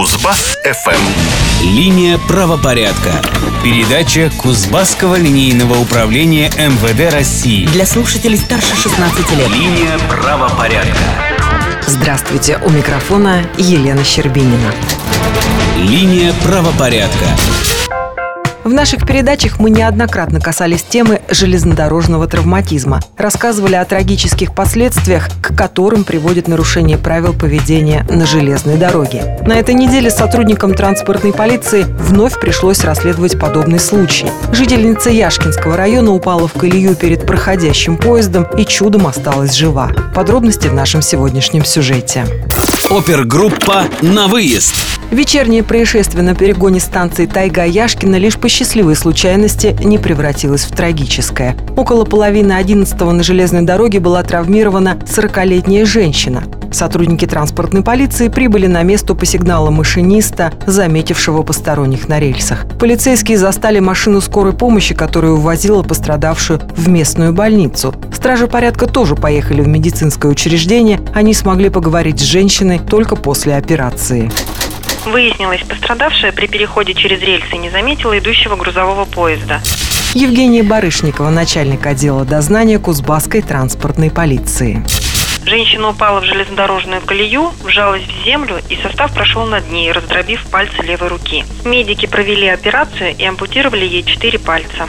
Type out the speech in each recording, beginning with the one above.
Кузбасс-ФМ. Линия правопорядка. Передача Кузбасского линейного управления МВД России. Для слушателей старше 16 лет. Линия правопорядка. Здравствуйте, у микрофона Елена Щербинина. Линия правопорядка. В наших передачах мы неоднократно касались темы железнодорожного травматизма, рассказывали о трагических последствиях, к которым приводит нарушение правил поведения на железной дороге. На этой неделе сотрудникам транспортной полиции вновь пришлось расследовать подобный случай. Жительница Яшкинского района упала в колею перед проходящим поездом и чудом осталась жива. Подробности в нашем сегодняшнем сюжете. Опергруппа «На выезд». Вечернее происшествие на перегоне станции Тайга-Яшкина лишь по счастливой случайности не превратилось в трагическое. Около половины одиннадцатого на железной дороге была травмирована 40-летняя женщина. Сотрудники транспортной полиции прибыли на место по сигналу машиниста, заметившего посторонних на рельсах. Полицейские застали машину скорой помощи, которая увозила пострадавшую в местную больницу. Стражи порядка тоже поехали в медицинское учреждение. Они смогли поговорить с женщиной только после операции. Выяснилось, пострадавшая при переходе через рельсы не заметила идущего грузового поезда. Евгения Барышникова, начальник отдела дознания Кузбасской транспортной полиции. Женщина упала в железнодорожную колею, вжалась в землю, и состав прошел над ней, раздробив пальцы левой руки. Медики провели операцию и ампутировали ей четыре пальца.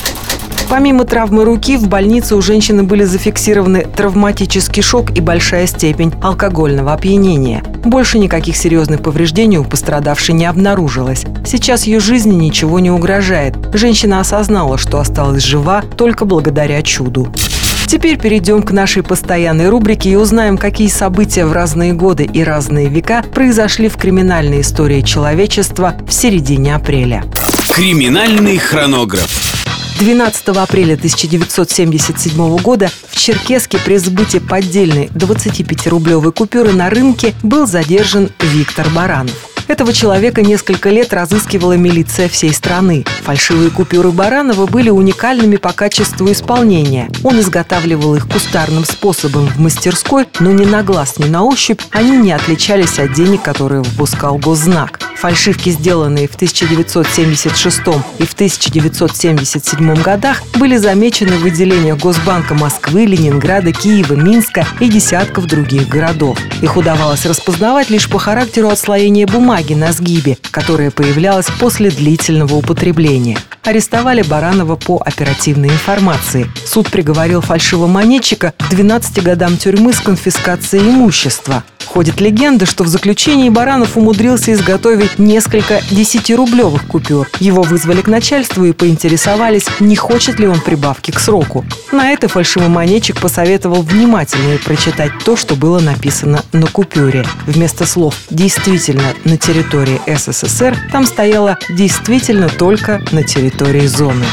Помимо травмы руки, в больнице у женщины были зафиксированы травматический шок и большая степень алкогольного опьянения. Больше никаких серьезных повреждений у пострадавшей не обнаружилось. Сейчас ее жизни ничего не угрожает. Женщина осознала, что осталась жива только благодаря чуду. Теперь перейдем к нашей постоянной рубрике и узнаем, какие события в разные годы и разные века произошли в криминальной истории человечества в середине апреля. Криминальный хронограф. 12 апреля 1977 года в Черкеске при сбытии поддельной 25-рублевой купюры на рынке был задержан Виктор Баранов. Этого человека несколько лет разыскивала милиция всей страны. Фальшивые купюры Баранова были уникальными по качеству исполнения. Он изготавливал их кустарным способом в мастерской, но ни на глаз, ни на ощупь они не отличались от денег, которые выпускал госзнак. Фальшивки, сделанные в 1976 и в 1977 годах, были замечены в выделениях Госбанка Москвы, Ленинграда, Киева, Минска и десятков других городов. Их удавалось распознавать лишь по характеру отслоения бумаги на сгибе, которая появлялась после длительного употребления. Арестовали Баранова по оперативной информации. Суд приговорил фальшивомонетчика к 12 годам тюрьмы с конфискацией имущества. Ходит легенда, что в заключении Баранов умудрился изготовить несколько 10-рублевых купюр. Его вызвали к начальству и поинтересовались, не хочет ли он прибавки к сроку. На это фальшивомонетчик посоветовал внимательнее прочитать то, что было написано на купюре. Вместо слов «действительно на территории СССР» там стояло «действительно только на территории зоны».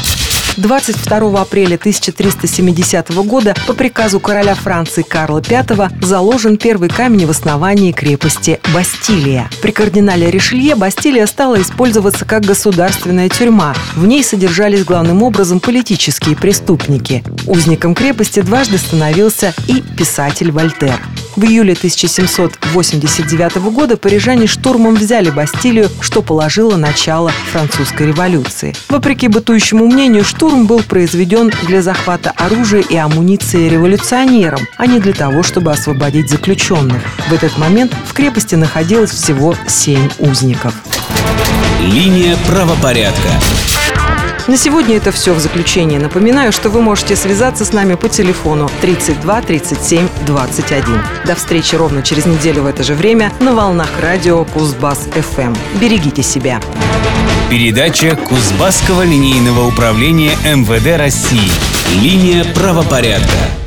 22 апреля 1370 года по приказу короля Франции Карла V заложен первый камень в основании крепости Бастилия. При кардинале Ришелье Бастилия стала использоваться как государственная тюрьма. В ней содержались главным образом политические преступники. Узником крепости дважды становился и писатель Вольтер. В июле 1789 года парижане штурмом взяли Бастилию, что положило начало французской революции. Вопреки бытующему мнению, штурм был произведен для захвата оружия и амуниции революционерам, а не для того, чтобы освободить заключенных. В этот момент в крепости находилось всего семь узников. Линия правопорядка. На сегодня это все в заключение. Напоминаю, что вы можете связаться с нами по телефону 32 37 21. До встречи ровно через неделю в это же время на волнах радио Кузбасс ФМ. Берегите себя. Передача Кузбасского линейного управления МВД России. Линия правопорядка.